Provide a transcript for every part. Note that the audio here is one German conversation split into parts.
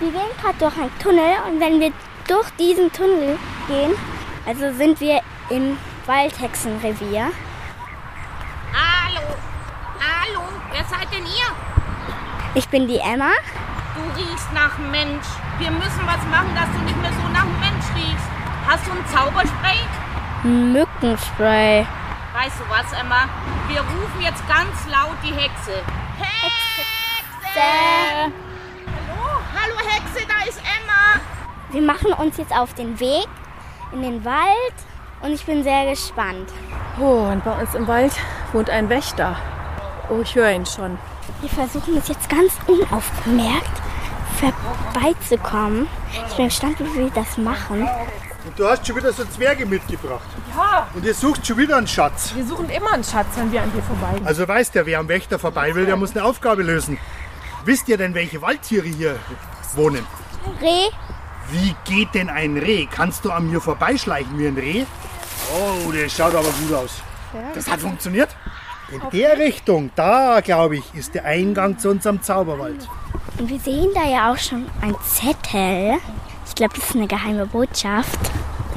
Wir gehen gerade durch einen Tunnel und wenn wir durch diesen Tunnel gehen, also sind wir im Waldhexenrevier. Hallo, hallo, wer seid denn ihr? Ich bin die Emma. Du riechst nach Mensch. Wir müssen was machen, dass du nicht mehr so nach Mensch riechst. Hast du ein Zauberspray? Mückenspray. Weißt du was, Emma? Wir rufen jetzt ganz laut die Hexe. Hexe! Hallo, Wir machen uns jetzt auf den Weg in den Wald und ich bin sehr gespannt. Oh, und bei uns im Wald wohnt ein Wächter. Oh, ich höre ihn schon. Wir versuchen es jetzt ganz unaufgemerkt vorbeizukommen. Ich bin gespannt, wie wir das machen. Und du hast schon wieder so Zwerge mitgebracht. Ja, Und ihr sucht schon wieder einen Schatz. wir suchen immer einen Schatz, wenn wir an dir vorbeigehen. Also weiß der, wer am Wächter vorbei will, der muss eine Aufgabe lösen. Wisst ihr denn, welche Waldtiere hier wohnen? Reh, Wie geht denn ein Reh? Kannst du an mir vorbeischleichen wie ein Reh? Oh, das schaut aber gut aus. Das hat funktioniert. In der Richtung, da glaube ich, ist der Eingang zu unserem Zauberwald. und wir sehen da ja auch schon ein Zettel. Ich glaube, das ist eine geheime Botschaft.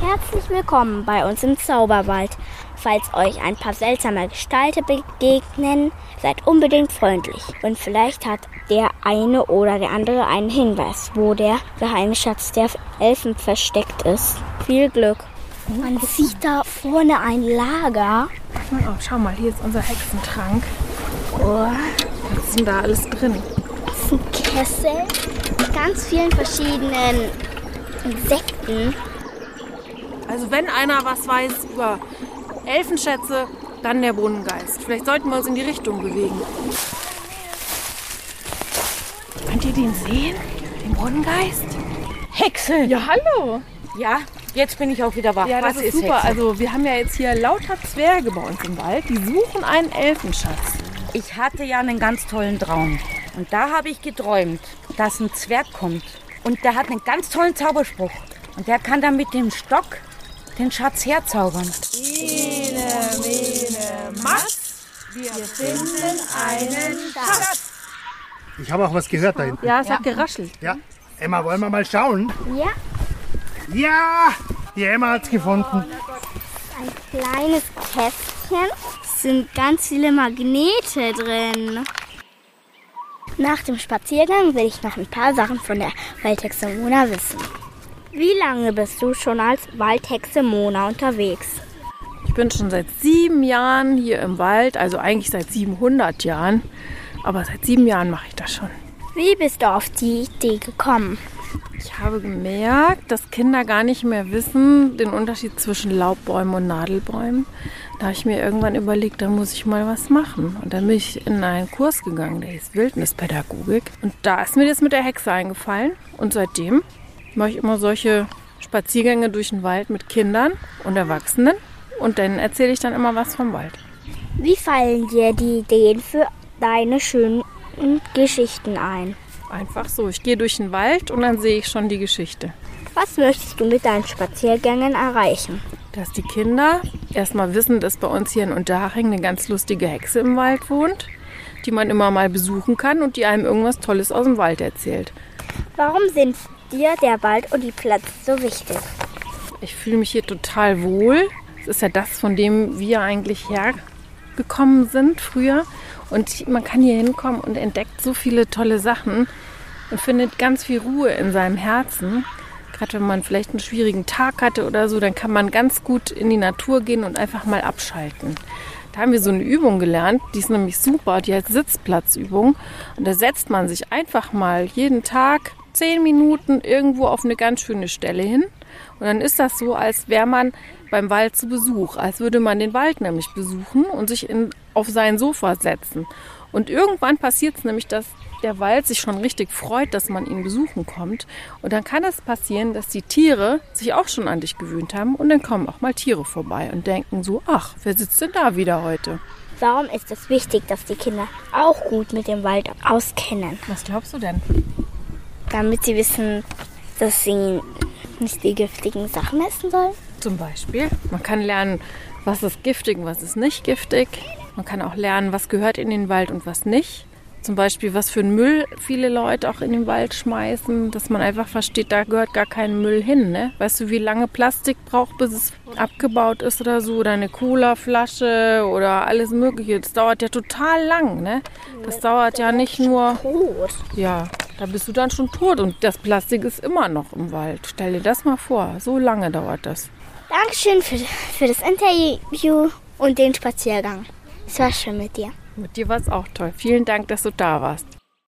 Herzlich willkommen bei uns im Zauberwald. Falls euch ein paar seltsame Gestalten begegnen, seid unbedingt freundlich. Und vielleicht hat der eine oder der andere einen Hinweis, wo der geheime Schatz der Elfen versteckt ist. Viel Glück. Man sieht da vorne ein Lager. Oh, schau mal, hier ist unser Hexentrank. Oh, Was ist denn da alles drin? das ist ein Kessel mit ganz vielen verschiedenen Insekten. Also wenn einer was weiß über Elfenschätze, dann der Brunnengeist. Vielleicht sollten wir uns in die Richtung bewegen. Könnt ihr den sehen? Den Brunnengeist? Hexe! Ja, hallo. Ja, jetzt bin ich auch wieder wach. Ja, das was ist, super. Hexe? Also wir haben ja jetzt hier lauter Zwerge bei uns im Wald. Die suchen einen Elfenschatz. Ich hatte ja einen ganz tollen Traum. Und da habe ich geträumt, dass ein Zwerg kommt. Und der hat einen ganz tollen Zauberspruch. Und der kann dann mit dem Stock den Schatz herzaubern. Ich habe auch was gehört da hinten. Ja, es hat geraschelt. Ja. Emma, wollen wir mal schauen? Ja, Ja, die Emma hat's gefunden. ein kleines Kästchen. Es sind ganz viele Magnete drin. Nach dem Spaziergang will ich noch ein paar Sachen von der Waldhexe Mona wissen. Wie lange bist du schon als Waldhexe Mona unterwegs? Ich bin schon seit sieben Jahren hier im Wald, also eigentlich seit 700 Jahren. Aber seit sieben Jahren mache ich das schon. Wie bist du auf die Idee gekommen? Ich habe gemerkt, dass Kinder gar nicht mehr wissen den Unterschied zwischen Laubbäumen und Nadelbäumen. Da habe ich mir irgendwann überlegt, da muss ich mal was machen. Und dann bin ich in einen Kurs gegangen, der hieß Wildnispädagogik. Und da ist mir das mit der Hexe eingefallen. Und seitdem mache ich immer solche Spaziergänge durch den Wald mit Kindern und Erwachsenen. Und dann erzähle ich dann immer was vom Wald. Wie fallen dir die Ideen für deine schönen Geschichten ein? Einfach so. Ich gehe durch den Wald und dann sehe ich schon die Geschichte. Was möchtest du mit deinen Spaziergängen erreichen? Dass die Kinder erstmal wissen, dass bei uns hier in Unterhaching eine ganz lustige Hexe im Wald wohnt, die man immer mal besuchen kann und die einem irgendwas Tolles aus dem Wald erzählt. Warum sind dir der Wald und die Pflanzen so wichtig? Ich fühle mich hier total wohl. Es ist ja das, von dem wir eigentlich hergekommen sind früher. Und man kann hier hinkommen und entdeckt so viele tolle Sachen und findet ganz viel Ruhe in seinem Herzen. Gerade wenn man vielleicht einen schwierigen Tag hatte oder so, dann kann man ganz gut in die Natur gehen und einfach mal abschalten. Da haben wir so eine Übung gelernt, die ist nämlich super, die heißt Sitzplatzübung. Und da setzt man sich einfach mal jeden Tag zehn Minuten irgendwo auf eine ganz schöne Stelle hin. Und dann ist das so, als wäre man beim Wald zu Besuch, als würde man den Wald nämlich besuchen und sich in, auf sein Sofa setzen. Und irgendwann passiert es nämlich, dass der Wald sich schon richtig freut, dass man ihn besuchen kommt. Und dann kann es passieren, dass die Tiere sich auch schon an dich gewöhnt haben und dann kommen auch mal Tiere vorbei und denken so, ach, wer sitzt denn da wieder heute? Warum ist es wichtig, dass die Kinder auch gut mit dem Wald auskennen? Was glaubst du denn? Damit sie wissen, dass sie nicht die giftigen Sachen essen sollen? Zum Beispiel. Man kann lernen, was ist giftig und was ist nicht giftig. Man kann auch lernen, was gehört in den Wald und was nicht. zum Beispiel, was für einen Müll viele Leute auch in den Wald schmeißen, dass man einfach versteht, da gehört gar kein Müll hin. Ne? Weißt du, wie lange Plastik braucht, bis es abgebaut ist oder so? Oder eine Cola-Flasche oder alles Mögliche. Das dauert ja total lang. Ne? Das dauert ja nicht nur. Ja, da bist du dann schon tot und das Plastik ist immer noch im Wald. Stell dir das mal vor, so lange dauert das. Dankeschön für, für das Interview und den Spaziergang. Es war schön mit dir. Mit dir war es auch toll. Vielen Dank, dass du da warst.